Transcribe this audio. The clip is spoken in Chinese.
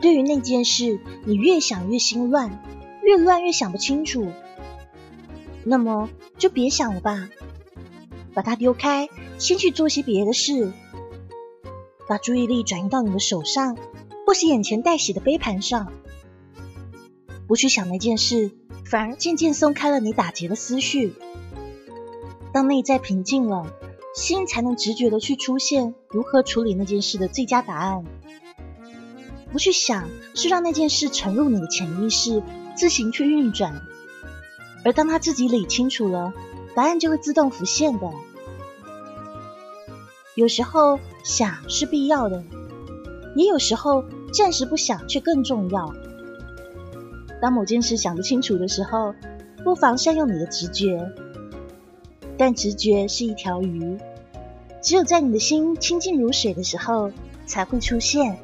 对于那件事，你越想越心乱，越乱越想不清楚，那么就别想了吧，把它丢开，先去做些别的事，把注意力转移到你的手上，或是眼前待洗的杯盘上，不去想那件事，反而渐渐松开了你打结的思绪。当内在平静了，心才能直觉的去出现如何处理那件事的最佳答案。不去想，是让那件事沉入你的潜意识，自行去运转。而当他自己理清楚了，答案就会自动浮现的。有时候想是必要的，也有时候暂时不想却更重要。当某件事想不清楚的时候，不妨善用你的直觉。但直觉是一条鱼，只有在你的心清静如水的时候，才会出现。